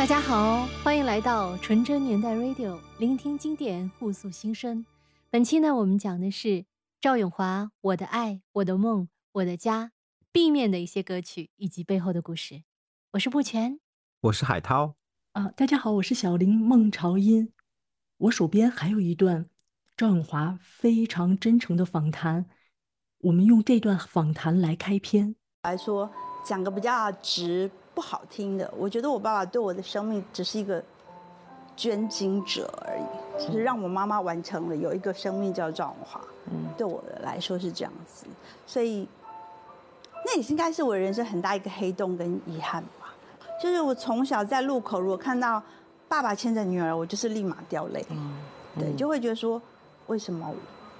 大家好，欢迎来到纯真年代 Radio，聆听经典，互诉心声。本期呢，我们讲的是赵咏华《我的爱、我的梦、我的家》B 面的一些歌曲以及背后的故事。我是不全，我是海涛，啊，大家好，我是小林孟朝音。我手边还有一段赵咏华非常真诚的访谈，我们用这段访谈来开篇。来说，讲个比较直不好听的，我觉得我爸爸对我的生命只是一个捐精者而已，只是让我妈妈完成了有一个生命叫赵永华。嗯，对我来说是这样子，所以那也是应该是我人生很大一个黑洞跟遗憾吧。就是我从小在路口，如果看到爸爸牵着女儿，我就是立马掉泪。嗯对，就会觉得说，为什么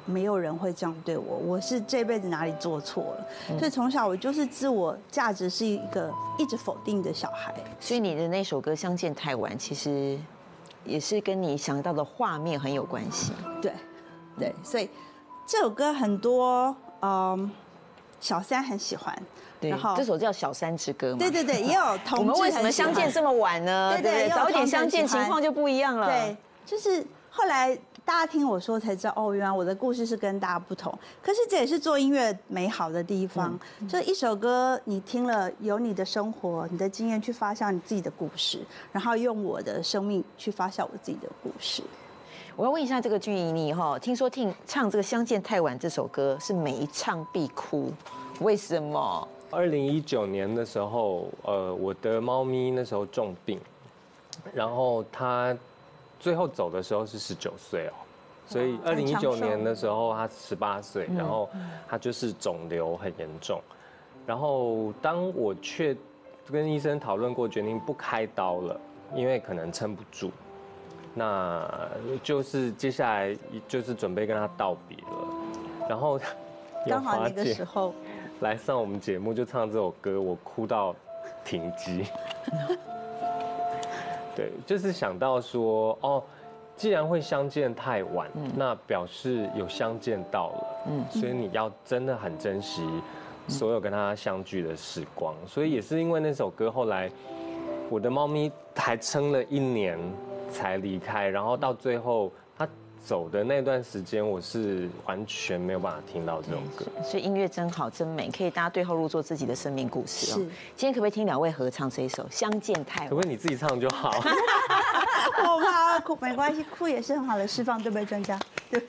没有人会这样对我？我是这辈子哪里做错了？所以从小我就是自我价值是一个一直否定的小孩。所以你的那首歌《相见太晚》，其实也是跟你想到的画面很有关系。对，对，所以这首歌很多，嗯，小三很喜欢。对然后，这首叫《小三之歌》嘛。对对对，也有同志我们为什么相见这么晚呢？对对？早点相见，情况就不一样了。对，就是后来大家听我说才知道，哦，原来我的故事是跟大家不同。可是这也是做音乐美好的地方，嗯就一首歌你听了，有你的生活、你的经验去发酵你自己的故事，然后用我的生命去发酵我自己的故事。我要问一下这个俊怡，你哈，听说听唱这个《相见太晚》这首歌是每一唱必哭，为什么？二零一九年的时候，呃，我的猫咪那时候重病，然后它最后走的时候是十九岁哦，所以二零一九年的时候他十八岁，然后他就是肿瘤很严重，然后当我确跟医生讨论过，决定不开刀了，因为可能撑不住，那就是接下来就是准备跟他道别了，然后 刚好那个时候，来上我们节目就唱这首歌，我哭到停机。对，就是想到说，哦，既然会相见太晚，那表示有相见到了，嗯，所以你要真的很珍惜所有跟他相聚的时光。所以也是因为那首歌，后来我的猫咪还撑了一年才离开，然后到最后它走的那段时间，我是完全没有办法听到这首歌。所以音乐真好真美，可以大家对号入座自己的生命故事哦。是今天可不可以听两位合唱这一首《相见太晚可不可》？以你自己唱就好？我怕哭，没关系，哭也是很好的释放，对不对，专家？对。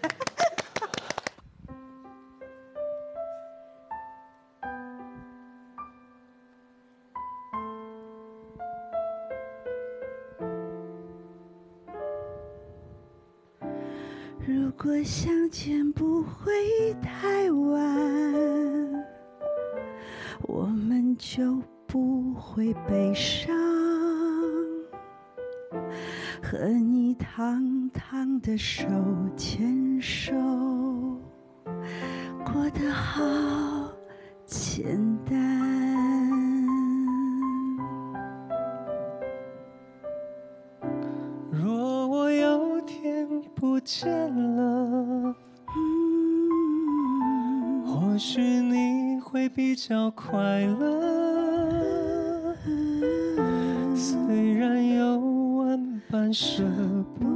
相见不会太晚，我们就不会悲伤。和你堂堂的手牵手，过得好简单。若我有天不见比较快乐。虽然有万般舍不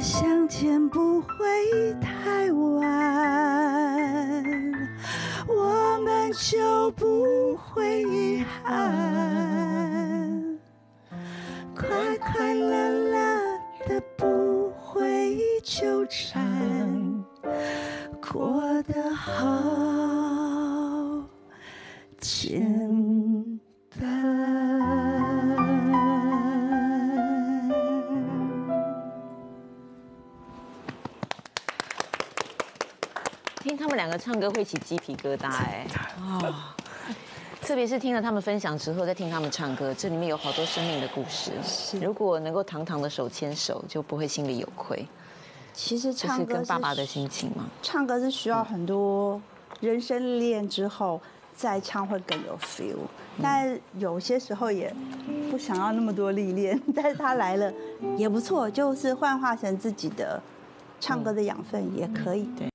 相见不会太晚，我们就不会遗憾，快快乐乐的不会纠缠，两个唱歌会起鸡皮疙瘩哎啊！特别是听了他们分享之后，再听他们唱歌，这里面有好多生命的故事。是如果能够堂堂的手牵手，就不会心里有愧。其实唱歌是跟爸爸的心情吗？唱歌是需要很多人生历练之后再唱会更有 feel，但有些时候也不想要那么多历练，但是他来了也不错，就是幻化成自己的唱歌的养分也可以。对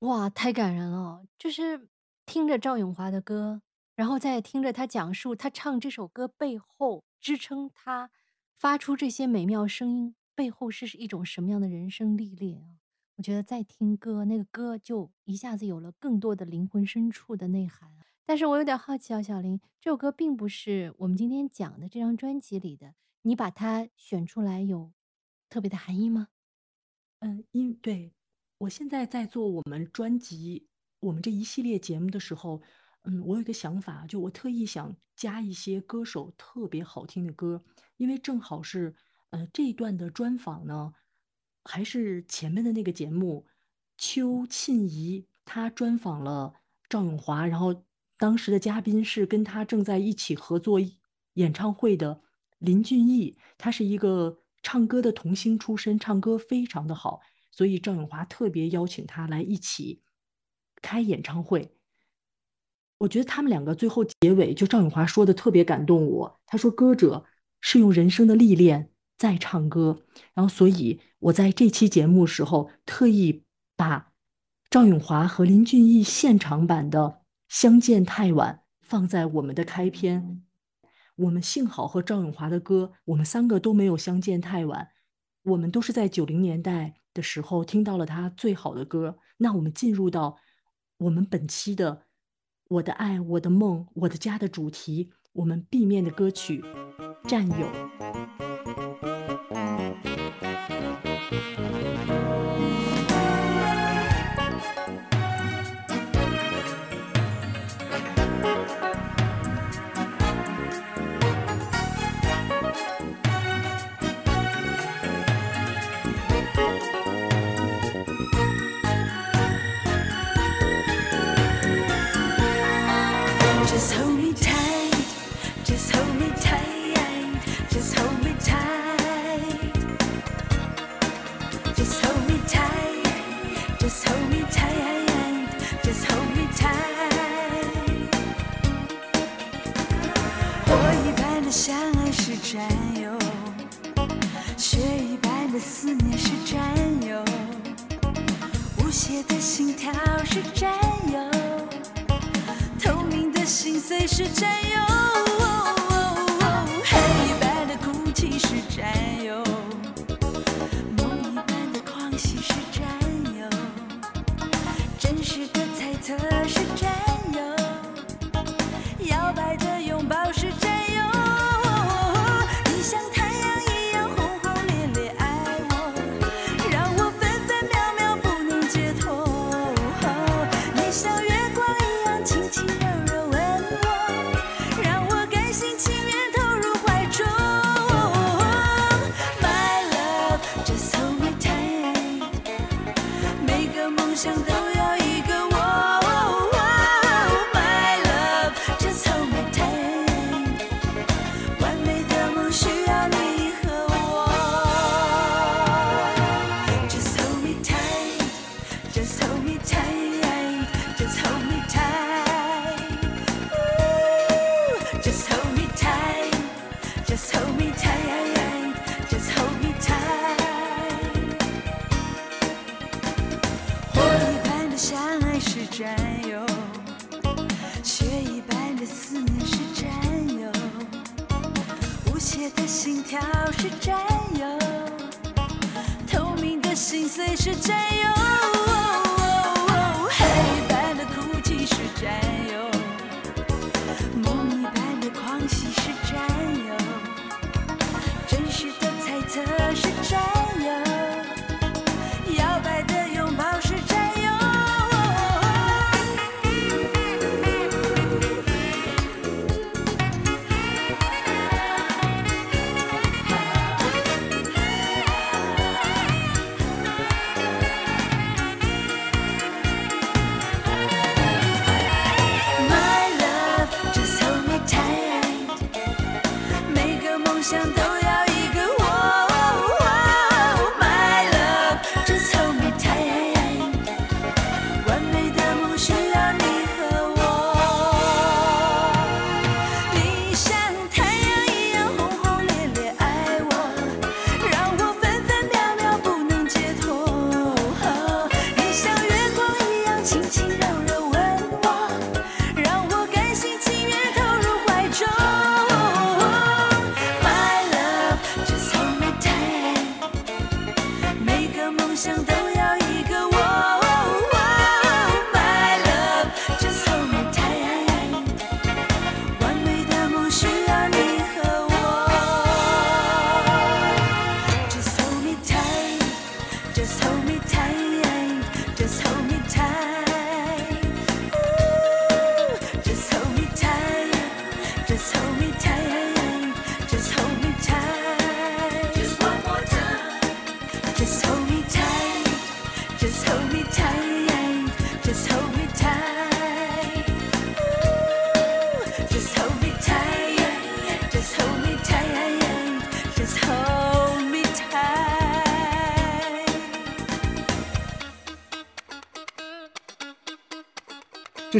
哇，太感人了！就是听着赵咏华的歌，然后再听着他讲述他唱这首歌背后支撑他发出这些美妙声音背后是一种什么样的人生历练啊！我觉得在听歌，那个歌就一下子有了更多的灵魂深处的内涵。但是我有点好奇啊，小林，这首歌并不是我们今天讲的这张专辑里的，你把它选出来有特别的含义吗？嗯，因对我现在在做我们专辑，我们这一系列节目的时候，嗯，我有一个想法，就我特意想加一些歌手特别好听的歌，因为正好是，呃，这一段的专访呢，还是前面的那个节目，邱庆怡她专访了赵咏华，然后当时的嘉宾是跟他正在一起合作演唱会的林俊逸，他是一个唱歌的童星出身，唱歌非常的好，所以赵咏华特别邀请他来一起开演唱会。我觉得他们两个最后结尾，就赵咏华说的特别感动我。他说：“歌者是用人生的历练在唱歌。”然后，所以我在这期节目时候特意把赵咏华和林俊逸现场版的《相见太晚》放在我们的开篇。我们幸好和赵咏华的歌，我们三个都没有相见太晚，我们都是在九零年代的时候听到了他最好的歌。那我们进入到我们本期的《我的爱、我的梦、我的家》的主题，我们 B 面的歌曲《战友》。相爱是占有，雪一般的思念是占有，无邪的心跳是占有，透明的心碎是占有哦哦哦，黑一般的哭泣是占有。梦一般的狂喜是占有，真实的猜测是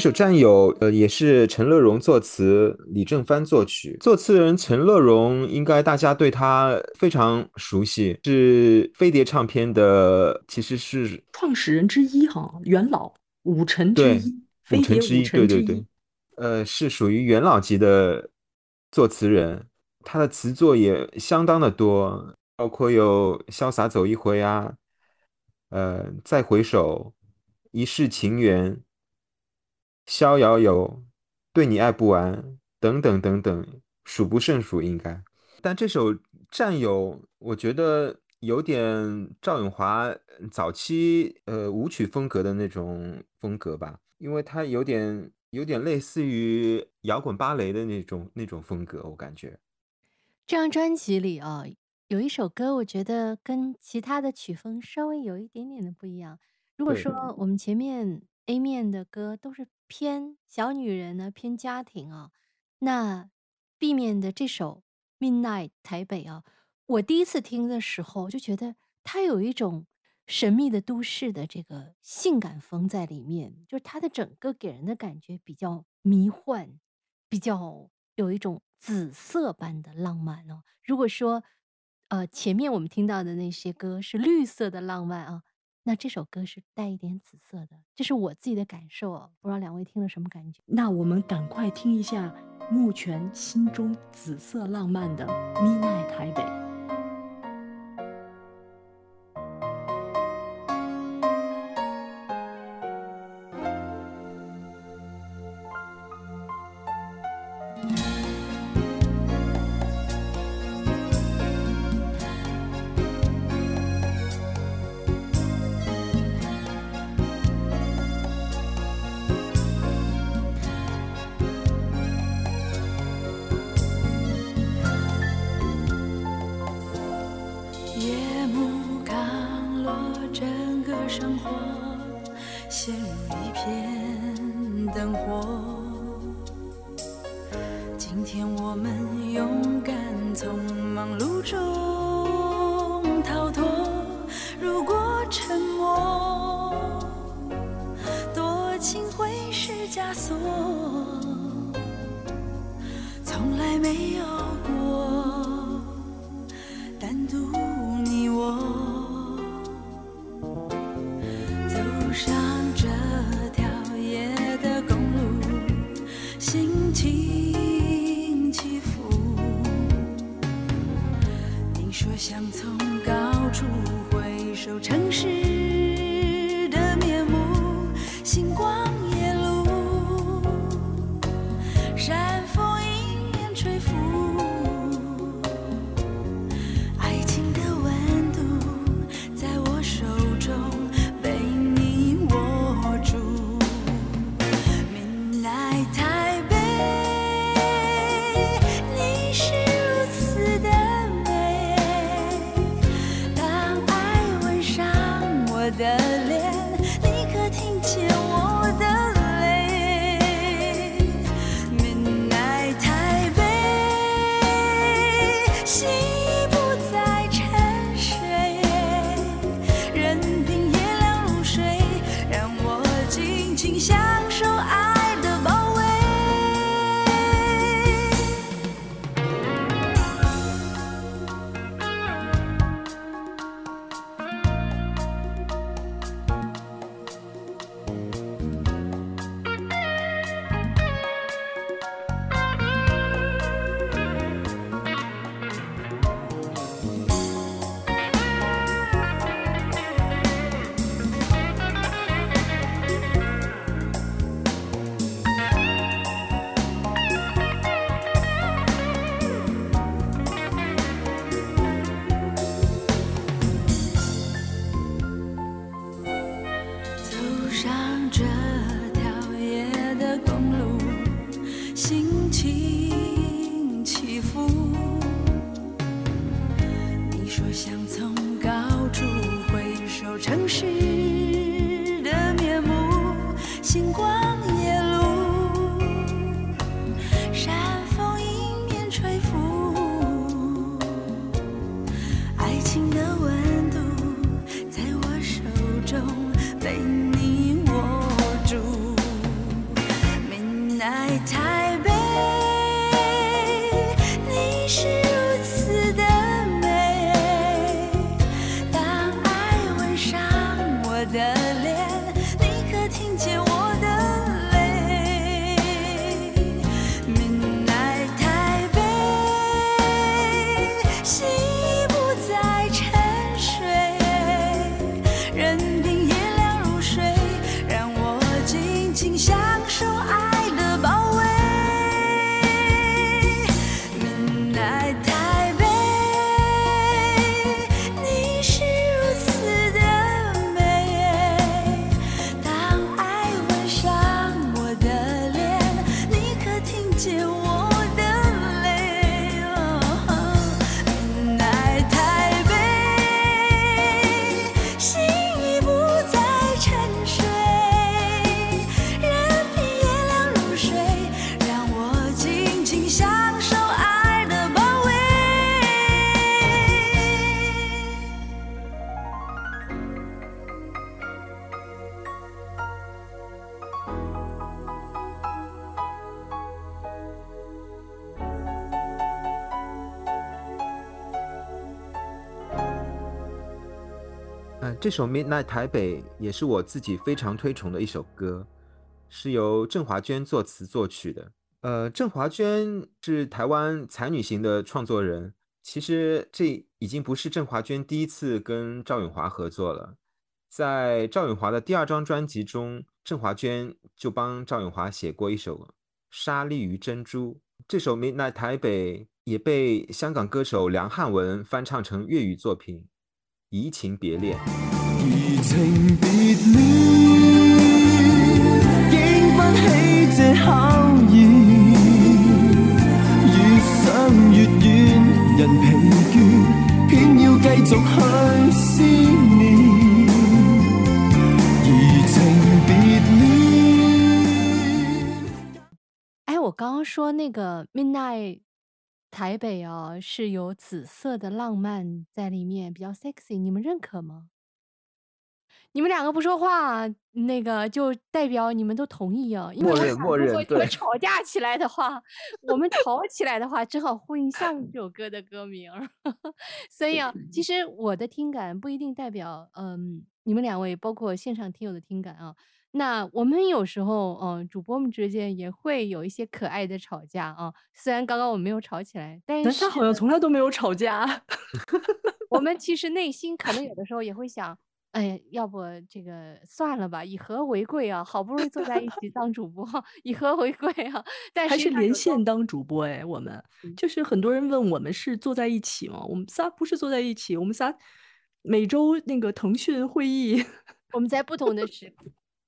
首《战友》呃也是陈乐融作词，李正帆作曲。作词人陈乐融应该大家对他非常熟悉，是飞碟唱片的，其实是创始人之一哈，元老五臣之对一，飞碟五臣之一，对对对。，呃，是属于元老级的作词人，他的词作也相当的多，包括有《潇洒走一回》啊，呃，《再回首》、《一世情缘》、《逍遥游》、《对你爱不完》等等等等，数不胜数应该。但这首《战友》，我觉得有点赵咏华早期呃舞曲风格的那种风格吧，因为它有点有点类似于摇滚芭蕾的那种那种风格，我感觉。这张专辑里啊，有一首歌，我觉得跟其他的曲风稍微有一点点的不一样。如果说我们前面 A 面的歌都是偏小女人呢，偏家庭啊。那 B 面的这首《Midnight 台北》啊，我第一次听的时候就觉得它有一种神秘的都市的这个性感风在里面，就是它的整个给人的感觉比较迷幻，比较有一种紫色般的浪漫哦。如果说，呃，前面我们听到的那些歌是绿色的浪漫啊，那这首歌是带一点紫色的，这是我自己的感受。不知道两位听了什么感觉？那我们赶快听一下木泉心中紫色浪漫的《咪奈台北》。陷入一片灯火。今天我们勇敢从忙碌中逃脱。如果沉默，多情会是枷锁，从来没有守城市这首《Midnight 台北》也是我自己非常推崇的一首歌，是由郑华娟作词作曲的。呃，郑华娟是台湾才女型的创作人。其实这已经不是郑华娟第一次跟赵咏华合作了，在赵咏华的第二张专辑中，郑华娟就帮赵咏华写过一首《沙粒与珍珠》。这首《Midnight 台北》也被香港歌手梁汉文翻唱成粤语作品《移情别恋》。移情别恋，经不起这考验，越想越远，人疲倦，偏要继续去思念。移情别恋。哎，我刚刚说那个 Midnight 台北哦，是有紫色的浪漫在里面，比较 sexy，你们认可吗？你们两个不说话，那个就代表你们都同意啊。因为默认默认对如果你们吵架起来的话，我们吵起来的话，正好呼应上一首歌的歌名儿。所以啊，其实我的听感不一定代表嗯你们两位，包括线上听友的听感啊。那我们有时候，嗯，主播们之间也会有一些可爱的吵架啊。虽然刚刚我们没有吵起来，但是他好像从来都没有吵架。我们其实内心可能有的时候也会想，哎，要不这个算了吧，以和为贵啊，好不容易坐在一起当主播，以和为贵啊。但还是连线当主播哎，我们嗯就是很多人问我们是坐在一起吗？我们仨不是坐在一起，我们仨每周那个腾讯会议，我们在不同的时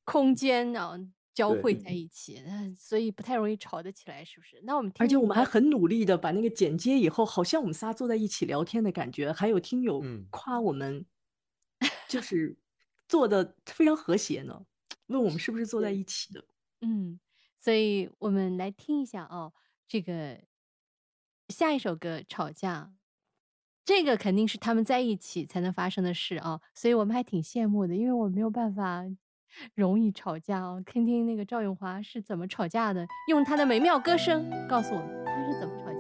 空间啊交汇在一起，那所以不太容易吵得起来，是不是？那我们而且我们还很努力的把那个剪接以后，好像我们仨坐在一起聊天的感觉，还有听友嗯夸我们，就是做的非常和谐呢，问我们是不是坐在一起的。嗯，所以我们来听一下哦，这个下一首歌《吵架》，这个肯定是他们在一起才能发生的事啊，所以我们还挺羡慕的，因为我没有办法容易吵架哦。听听那个赵咏华是怎么吵架的，用他的美妙歌声告诉我们他是怎么吵架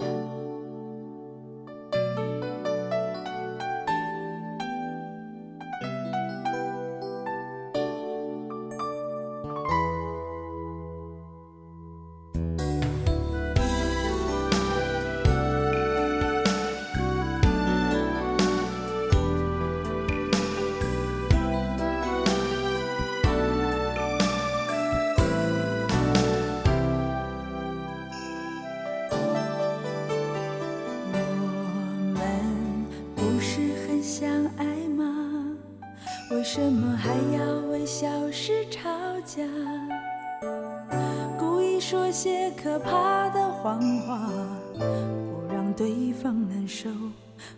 可怕的谎话，不让对方难受，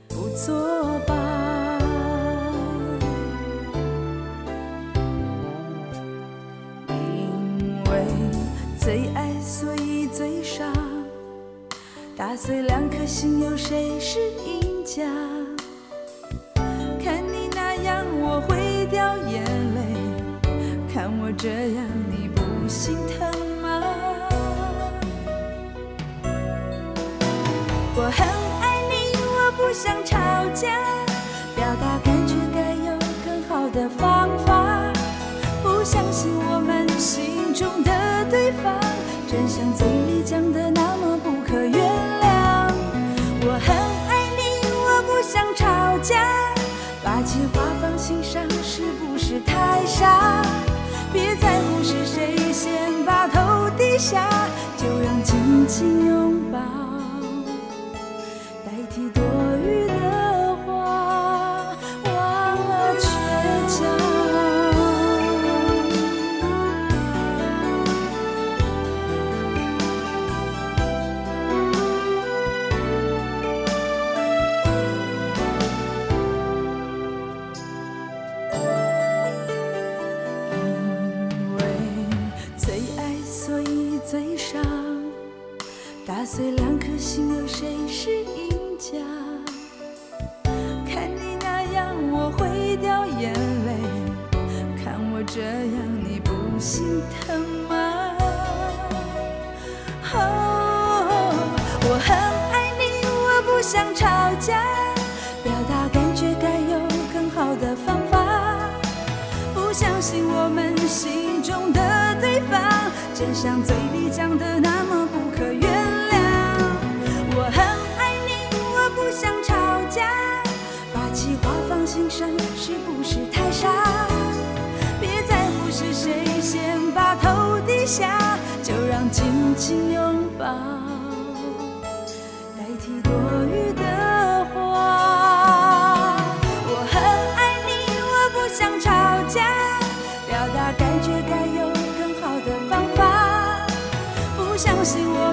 不作罢。因为最爱，所以最傻。打碎两颗心，有谁是赢家？看你那样，我会掉眼泪；看我这样，你不心疼我很爱你，我不想吵架，表达感觉该有更好的方法。不相信我们心中的对方，真相嘴里讲的那么不可原谅。我很爱你，我不想吵架，把气话放心上是不是太傻？别在乎是谁先把头低下，就让紧紧拥抱家，表达感觉该有更好的方法。不相信我们心中的对方，真像嘴里讲的那么不可原谅。我很爱你，我不想吵架，把气话放心上是不是太傻？别在乎是谁先把头低下，就让紧紧拥抱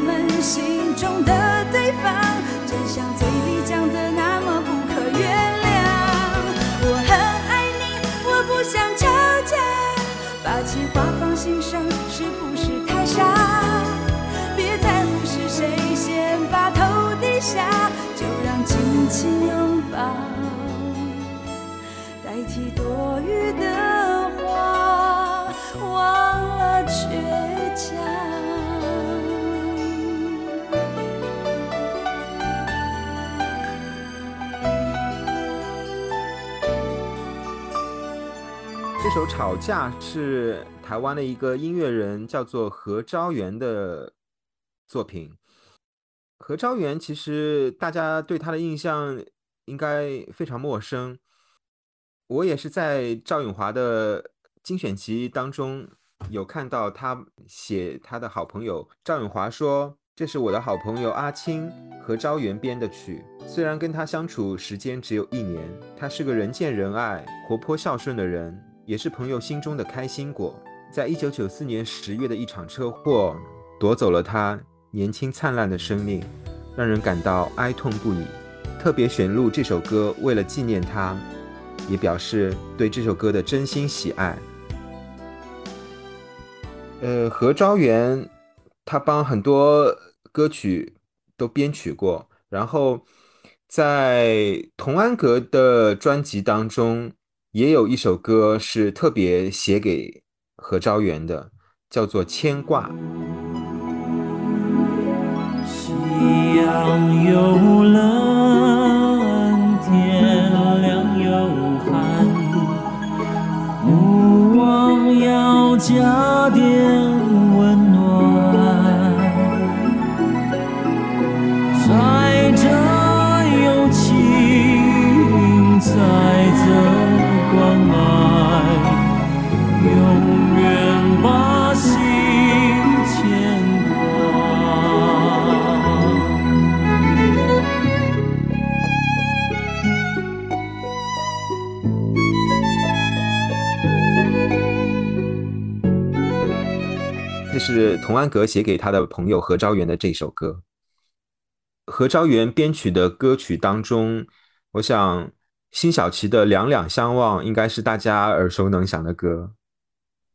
们心首《吵架》是台湾的一个音乐人叫做何昭元的作品。何昭元其实大家对他的印象应该非常陌生，我也是在赵咏华的精选集当中有看到他写他的好朋友赵咏华说：“这是我的好朋友阿青何昭元编的曲，虽然跟他相处时间只有一年，他是个人见人爱、活泼孝顺的人。”也是朋友心中的开心果。在一九九四年十月的一场车祸，夺走了他年轻灿烂的生命，让人感到哀痛不已。特别选录这首歌，为了纪念他，也表示对这首歌的真心喜爱。呃，何昭元他帮很多歌曲都编曲过，然后在童安格的专辑当中。也有一首歌是特别写给何昭元的，叫做《牵挂》。夕阳有冷，天亮有寒，勿忘要加点是童安格写给他的朋友何昭元的这首歌。何昭元编曲的歌曲当中，我想。辛晓琪的《两两相望》应该是大家耳熟能详的歌，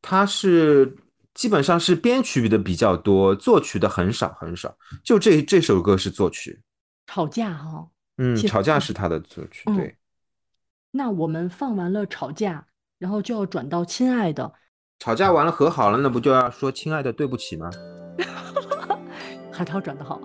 他是基本上是编曲的比较多，作曲的很少很少。就这这首歌是作曲，吵架哈，嗯，吵架是他的作曲，对。那我们放完了吵架，然后就要转到亲爱的。吵架完了和好了，那不就要说亲爱的对不起吗？海涛转的好。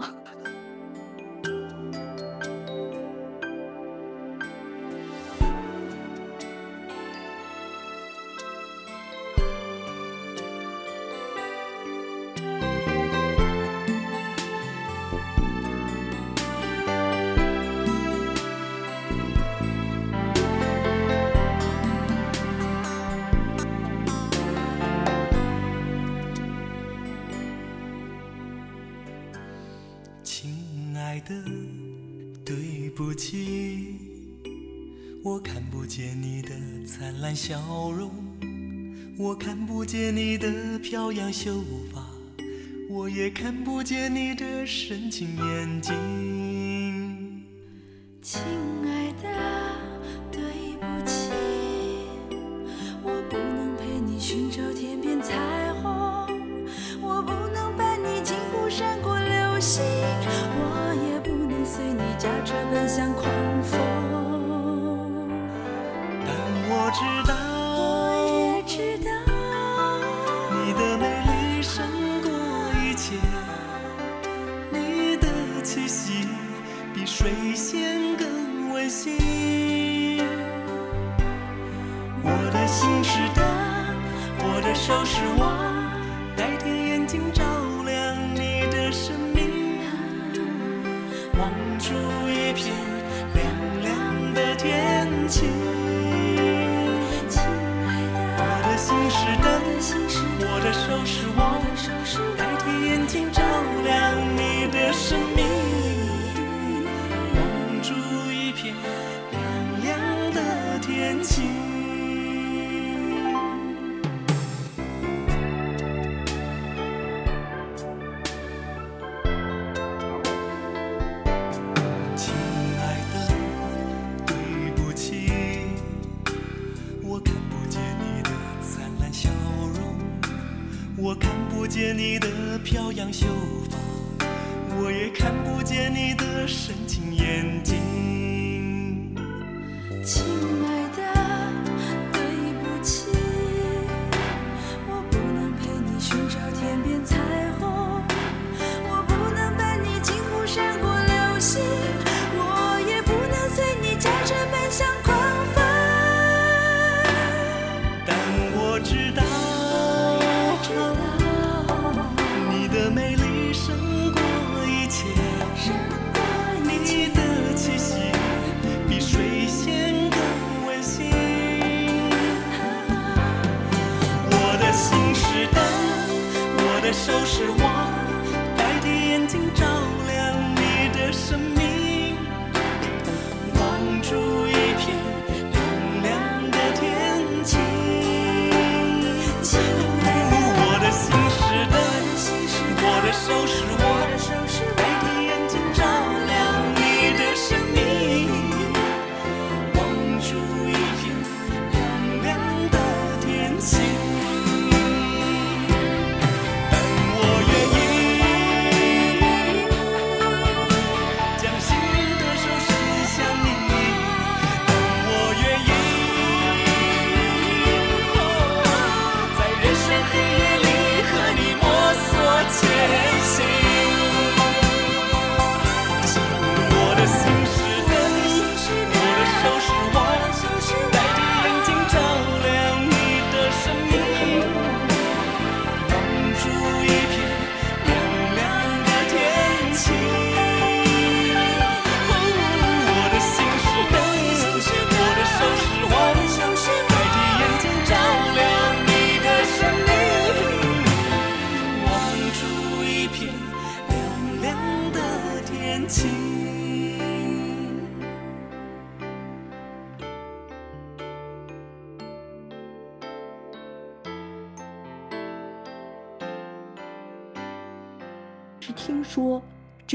我看不见你的灿烂笑容，我看不见你的飘扬秀发，我也看不见你的深情眼睛。这样秀发，我也看不见你的深情。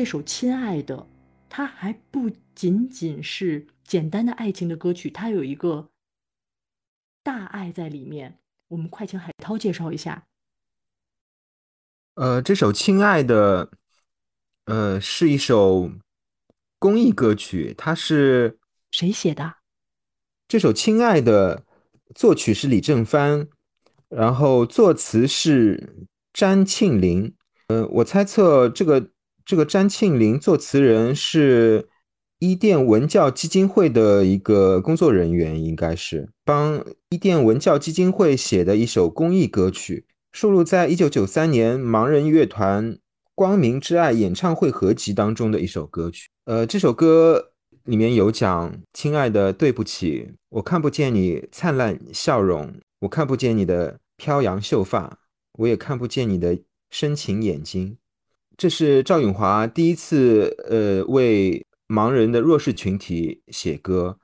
首《亲爱的》，它还不仅仅是简单的爱情的歌曲，它有一个大爱在里面。我们快请海涛介绍一下。呃，这首《亲爱的》呃是一首公益歌曲，它是谁写的？这首《亲爱的》作曲是李正帆，然后作词是詹庆林。呃，我猜测这个这个詹庆林作词人是伊甸文教基金会的一个工作人员，应该是帮伊甸文教基金会写的一首公益歌曲，收录在一九九三年盲人乐团《光明之爱》演唱会合集当中的一首歌曲。呃，这首歌里面有讲：“亲爱的，对不起，我看不见你灿烂笑容，我看不见你的飘扬秀发，我也看不见你的深情眼睛。”这是赵咏华第一次呃为盲人的弱势群体写歌。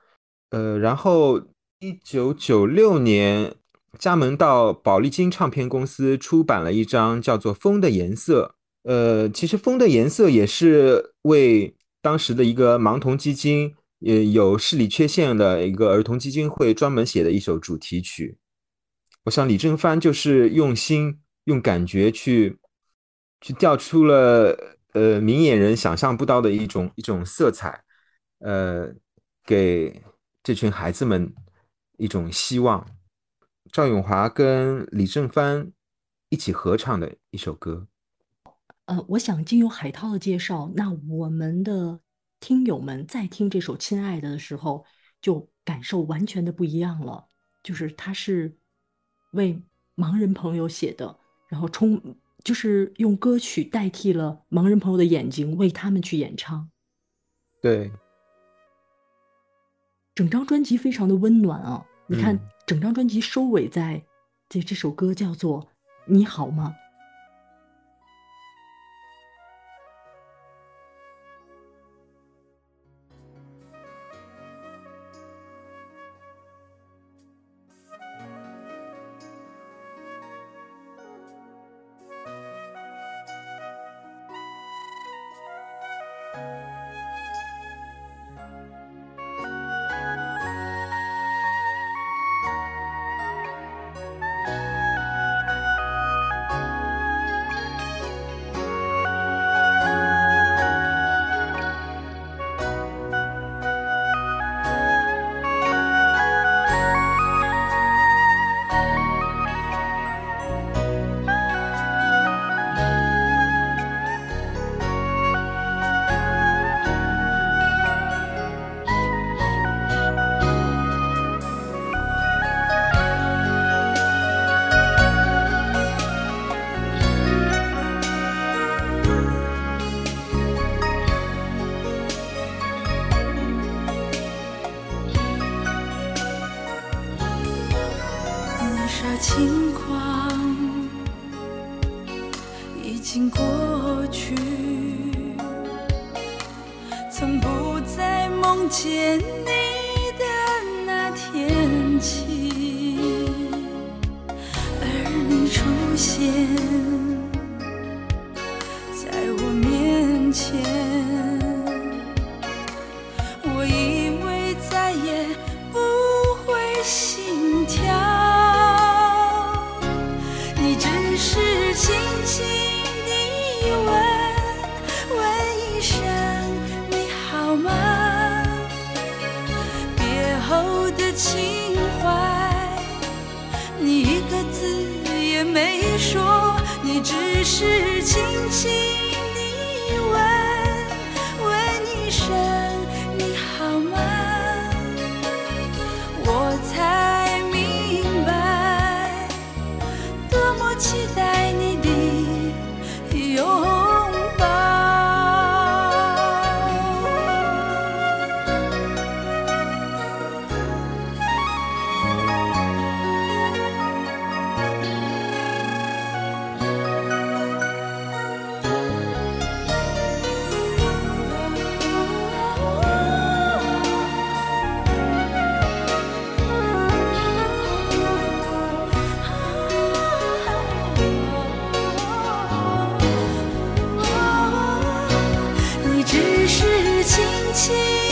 呃，然后一九九六年加盟到宝丽金唱片公司，出版了一张叫做《风的颜色》。呃，其实《风的颜色》也是为当时的一个盲童基金，也有视力缺陷的一个儿童基金会专门写的一首主题曲。我想李正帆就是用心、用感觉去去调出了呃明眼人想象不到的一种一种色彩，呃，给这群孩子们一种希望。赵咏华跟李正帆一起合唱的一首歌。呃，我想经由海涛的介绍，那我们的听友们在听这首《亲爱的》的时候，就感受完全的不一样了。就是他是为盲人朋友写的，然后充就是用歌曲代替了盲人朋友的眼睛，为他们去演唱。对，整张专辑非常的温暖啊！你看，嗯整张专辑收尾在这这首歌叫做《你好吗》。轻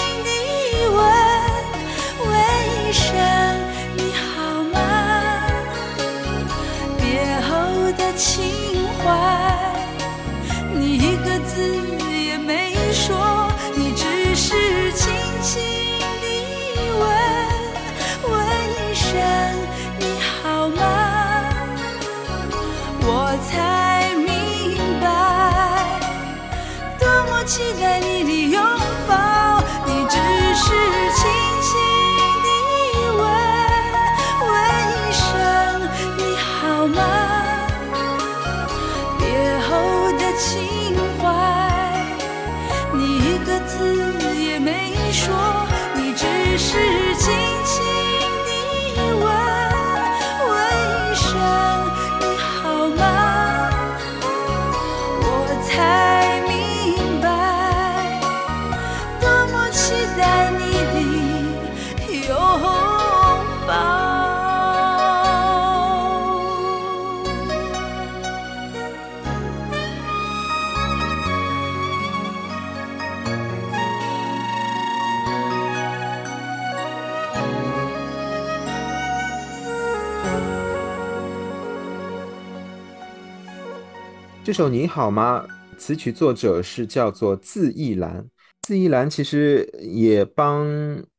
这首《你好吗》词曲作者是叫做字意兰，字意兰其实也帮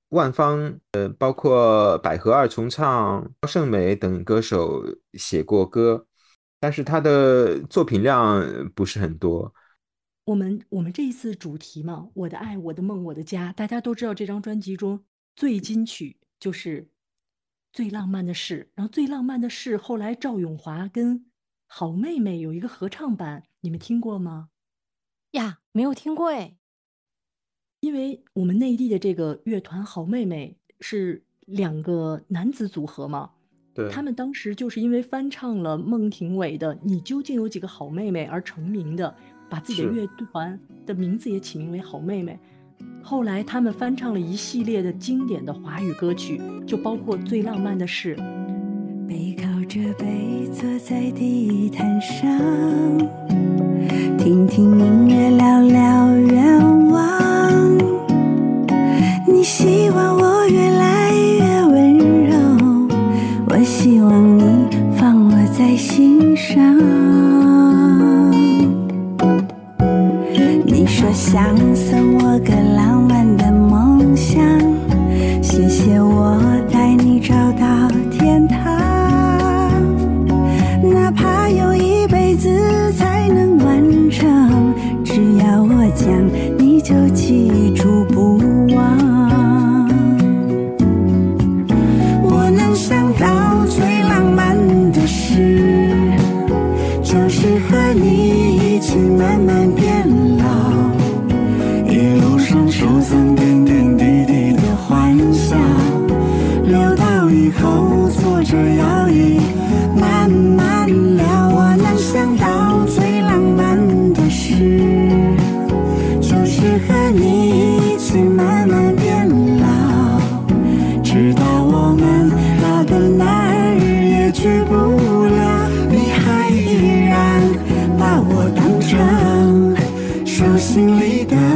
万芳，呃，包括百合二重唱、高胜美等歌手写过歌，但是他的作品量不是很多。我们我们这一次主题嘛，我的爱，我的梦，我的家，大家都知道这张专辑中最金曲就是最浪漫的事，然后最浪漫的事，后来赵咏华跟《好妹妹》有一个合唱版，你们听过吗？呀，没有听过哎。因为我们内地的这个乐团好妹妹是两个男子组合嘛，对，他们当时就是因为翻唱了孟庭苇的《你究竟有几个好妹妹》而成名的，把自己的乐团的名字也起名为好妹妹。后来他们翻唱了一系列的经典的华语歌曲，就包括《最浪漫的事》，背靠着背。坐在地毯上听听音乐聊聊愿望你希望我心里的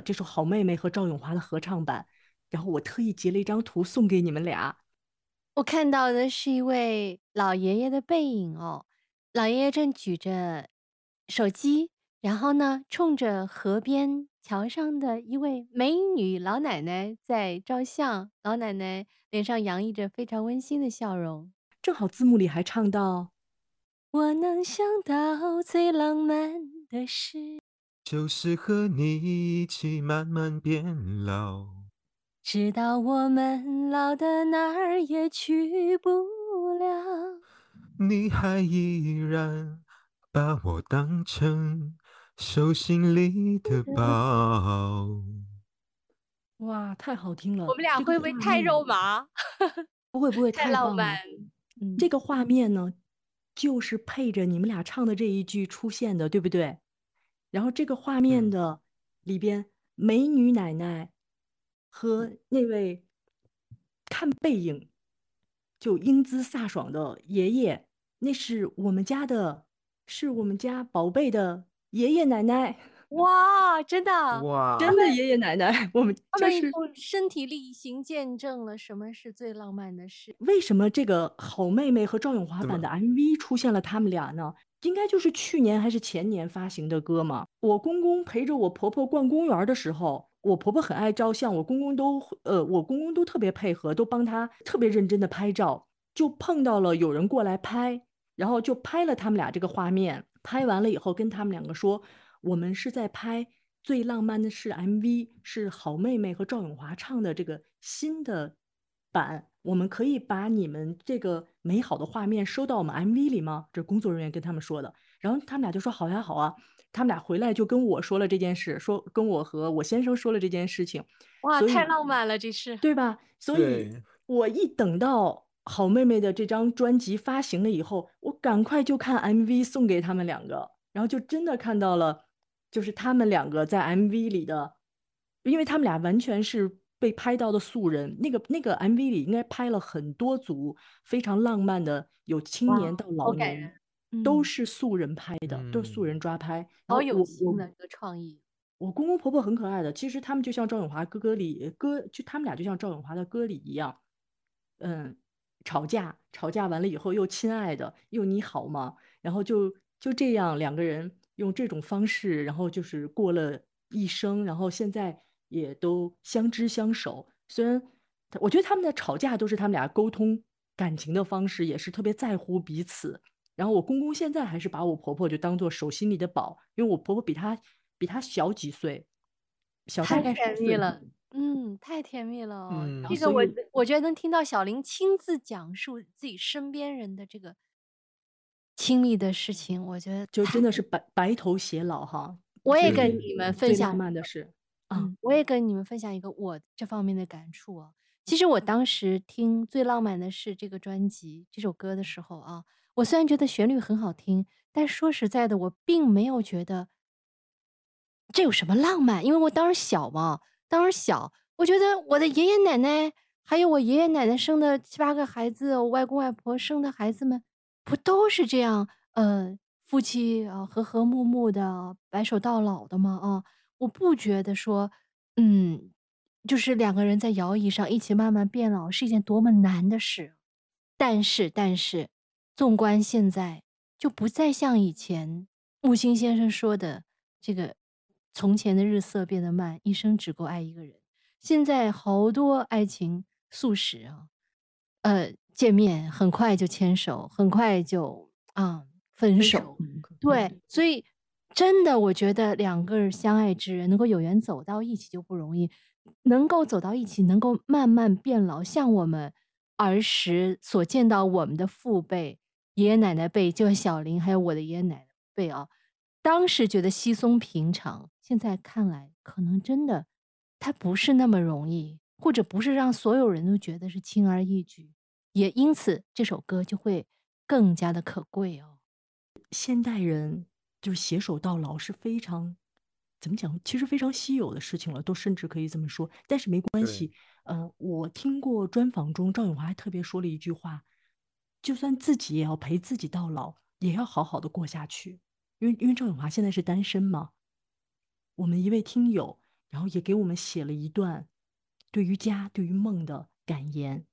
这首《好妹妹》和赵咏华的合唱版，然后我特意截了一张图送给你们俩。我看到的是一位老爷爷的背影哦，老爷爷正举着手机，然后呢，冲着河边桥上的一位美女老奶奶在照相，老奶奶脸上洋溢着非常温馨的笑容。正好字幕里还唱到我能想到最浪漫的事，就是和你一起慢慢变老。直到我们老的哪儿也去不了。你还依然把我当成手心里的宝。哇，太好听了！我们俩会不会太肉面麻？不会不会，太浪漫。嗯，这个画面呢，就是配着你们俩唱的这一句出现的，对不对？然后这个画面嗯的里边，美女奶奶和那位看背影就英姿飒爽的爷爷，那是我们家的，是我们家宝贝的爷爷奶奶，哇，真的，哇，真的爷爷奶奶，我们他们就是用身体力行见证了什么是最浪漫的事。为什么这个好妹妹和赵咏华版的 MV 出现了他们俩呢？应该就是去年还是前年发行的歌嘛。我公公陪着我婆婆逛公园的时候，我婆婆很爱照相，我公公都呃，我公公都特别配合，都帮她特别认真的拍照。就碰到了有人过来拍，然后就拍了他们俩这个画面。拍完了以后，跟他们两个说，我们是在拍《最浪漫的事》MV，是好妹妹和赵咏华唱的这个新的版，我们可以把你们这个美好的画面收到我们 MV 里吗？这工作人员跟他们说的。然后他们俩就说好呀，好啊。他们俩回来就跟我说了这件事，说跟我和我先生说了这件事情，哇，太浪漫了，这是。对吧？所以我一等到好妹妹的这张专辑发行了以后，我赶快就看 MV 送给他们两个，然后就真的看到了，就是他们两个在 MV 里的，因为他们俩完全是被拍到的素人，那个那个 MV 里应该拍了很多组非常浪漫的，有青年到老年都嗯是素人拍的，都是素人嗯抓拍。好有心的这个创意。我公公婆婆很可爱的，其实他们就像赵永华哥哥里歌，就他们俩就像赵永华的歌里一样，嗯，吵架吵架完了以后又亲爱的又你好吗？然后就就这样两个人用这种方式，然后就是过了一生，然后现在也都相知相守。虽然我觉得他们的吵架都是他们俩沟通感情的方式，也是特别在乎彼此。然后我公公现在还是把我婆婆就当做手心里的宝，因为我婆婆比她比她小几岁，小大太概十岁。甜蜜了，嗯，太甜蜜了哦。嗯这个我我觉得能听到小林亲自讲述自己身边人的这个亲密的事情，我觉得就真的是白白头偕老哈。我也跟你们分享一个漫的事啊，嗯，我也跟你们分享一个我这方面的感触啊。其实我当时听《最浪漫的是》这个专辑这首歌的时候啊，我虽然觉得旋律很好听，但说实在的，我并没有觉得这有什么浪漫，因为我当时小嘛，当时小，我觉得我的爷爷奶奶还有我爷爷奶奶生的七八个孩子，我外公外婆生的孩子们，不都是这样，呃，夫妻啊和和睦睦的，白首到老的吗？啊，我不觉得说，嗯，就是两个人在摇椅上一起慢慢变老是一件多么难的事。但是，但是，纵观现在，就不再像以前木心先生说的这个“从前的日色变得慢，一生只够爱一个人”。现在好多爱情速食啊，呃，见面很快就牵手，很快就啊分手。分手，嗯对，所以真的，我觉得两个人相爱之人能够有缘走到一起就不容易，能够走到一起，能够慢慢变老，像我们儿时所见到我们的父辈、爷爷奶奶辈，就像小林还有我的爷爷奶奶辈啊，当时觉得稀松平常，现在看来可能真的它不是那么容易，或者不是让所有人都觉得是轻而易举，也因此这首歌就会更加的可贵哦。现代人就是携手到老是非常怎么讲？其实非常稀有的事情了，都甚至可以这么说。但是没关系，呃，我听过专访中赵永华还特别说了一句话：，就算自己也要陪自己到老，也要好好的过下去。因为因为赵永华现在是单身嘛。我们一位听友，然后也给我们写了一段对于家、对于梦的感言。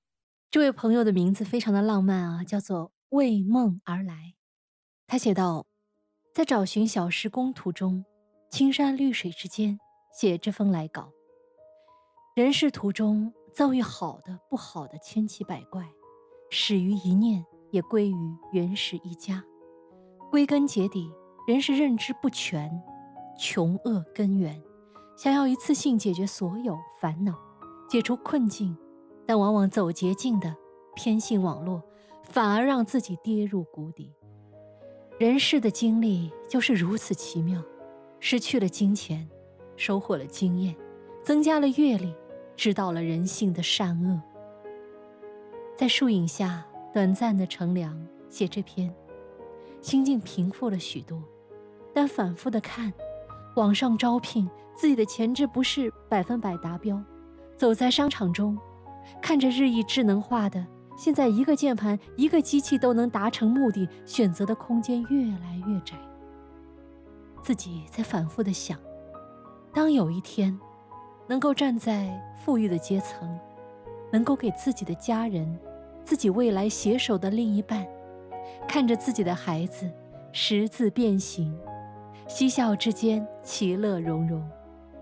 这位朋友的名字非常的浪漫啊，叫做为梦而来。他写道：“在找寻小时工途中。”青山绿水之间，写这封来稿。人世途中遭遇好的不好的千奇百怪，始于一念，也归于原始一家。归根结底，人是认知不全，穷恶根源。想要一次性解决所有烦恼，解除困境，但往往走捷径的偏信网络，反而让自己跌入谷底。人世的经历就是如此奇妙。失去了金钱，收获了经验，增加了阅历，知道了人性的善恶。在树影下短暂的乘凉，写这篇，心境平复了许多。但反复的看，网上招聘，自己的潜质不是百分百达标。走在商场中，看着日益智能化的，现在一个键盘一个机器都能达成目的，选择的空间越来越窄。自己在反复的想，当有一天，能够站在富裕的阶层，能够给自己的家人、自己未来携手的另一半，看着自己的孩子识字变形，嬉笑之间其乐融融，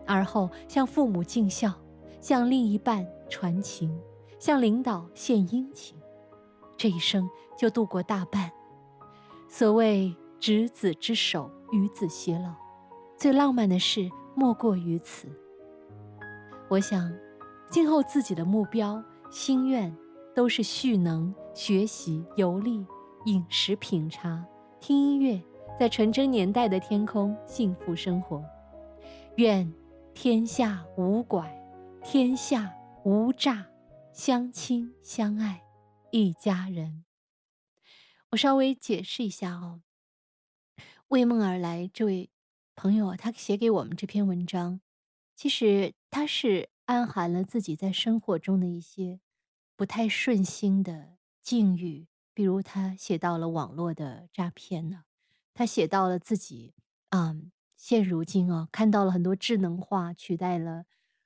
而后向父母尽孝，向另一半传情，向领导献殷勤，这一生就度过大半。所谓执子之手。与子偕老，最浪漫的事莫过于此。我想，今后自己的目标、心愿都是蓄能、学习、游历、饮食、品茶、听音乐，在纯真年代的天空幸福生活。愿天下无拐，天下无诈，相亲相爱，一家人。我稍微解释一下哦。为梦而来，这位朋友，他写给我们这篇文章，其实他是暗含了自己在生活中的一些不太顺心的境遇，比如他写到了网络的诈骗呢，他写到了自己，嗯，现如今啊，看到了很多智能化取代了，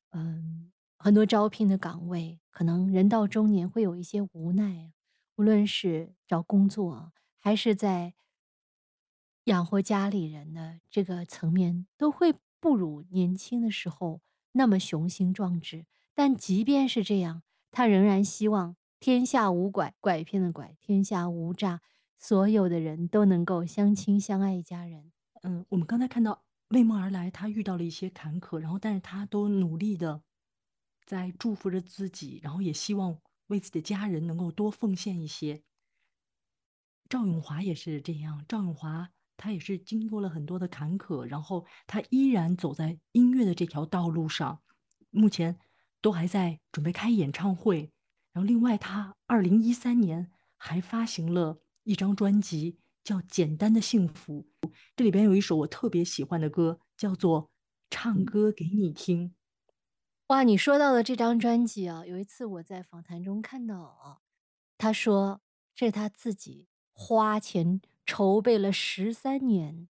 嗯，很多招聘的岗位，可能人到中年会有一些无奈，无论是找工作还是在。养活家里人的这个层面都会不如年轻的时候那么雄心壮志，但即便是这样，他仍然希望天下无拐，拐骗的拐，天下无诈，所有的人都能够相亲相爱一家人。嗯，我们刚才看到为梦而来，他遇到了一些坎坷，然后但是他都努力的在祝福着自己，然后也希望为自己的家人能够多奉献一些。赵永华也是这样，赵永华。他也是经过了很多的坎坷，然后他依然走在音乐的这条道路上，目前都还在准备开演唱会。然后，另外他二零一三年还发行了一张专辑，叫《简单的幸福》，这里边有一首我特别喜欢的歌，叫做《唱歌给你听》。哇，你说到的这张专辑啊，有一次我在访谈中看到啊，他说这是他自己花钱。筹备了十三年，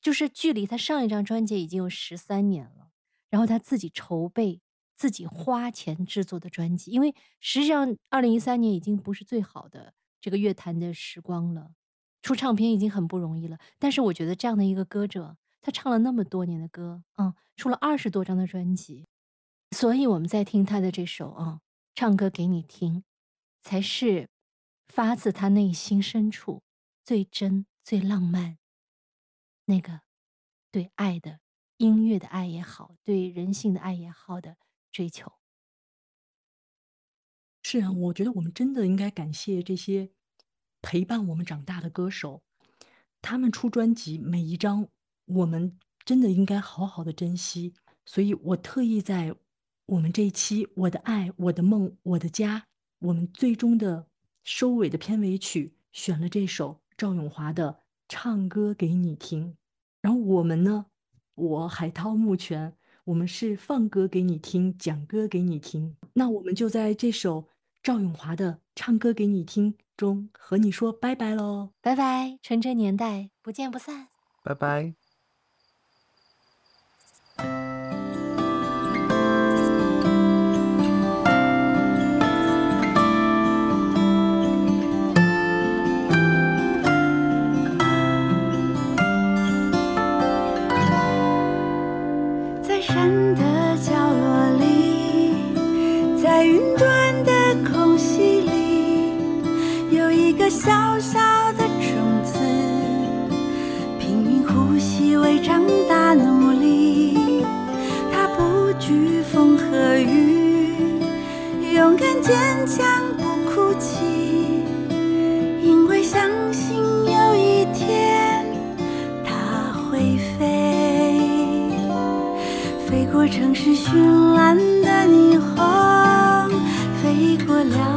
就是距离他上一张专辑已经有十三年了。然后他自己筹备、自己花钱制作的专辑，因为实际上二零一三年已经不是最好的这个乐坛的时光了，出唱片已经很不容易了。但是我觉得这样的一个歌者，他唱了那么多年的歌，嗯，出了二十多张的专辑，所以我们在听他的这首啊，唱歌给你听，才是发自他内心深处。最真、最浪漫，那个对爱的音乐的爱也好，对人性的爱也好的追求。是啊，我觉得我们真的应该感谢这些陪伴我们长大的歌手，他们出专辑每一张，我们真的应该好好的珍惜。所以我特意在我们这一期《我的爱、我的梦、我的家》，我们最终的收尾的片尾曲选了这首。赵咏华的唱歌给你听，然后我们呢我海涛木泉，我们是放歌给你听，讲歌给你听。那我们就在这首赵咏华的《唱歌给你听》中和你说拜拜喽，拜拜，纯真年代，不见不散，拜拜。坚强不哭泣因为相信有一天它会飞。飞过城市绚烂的霓虹飞过了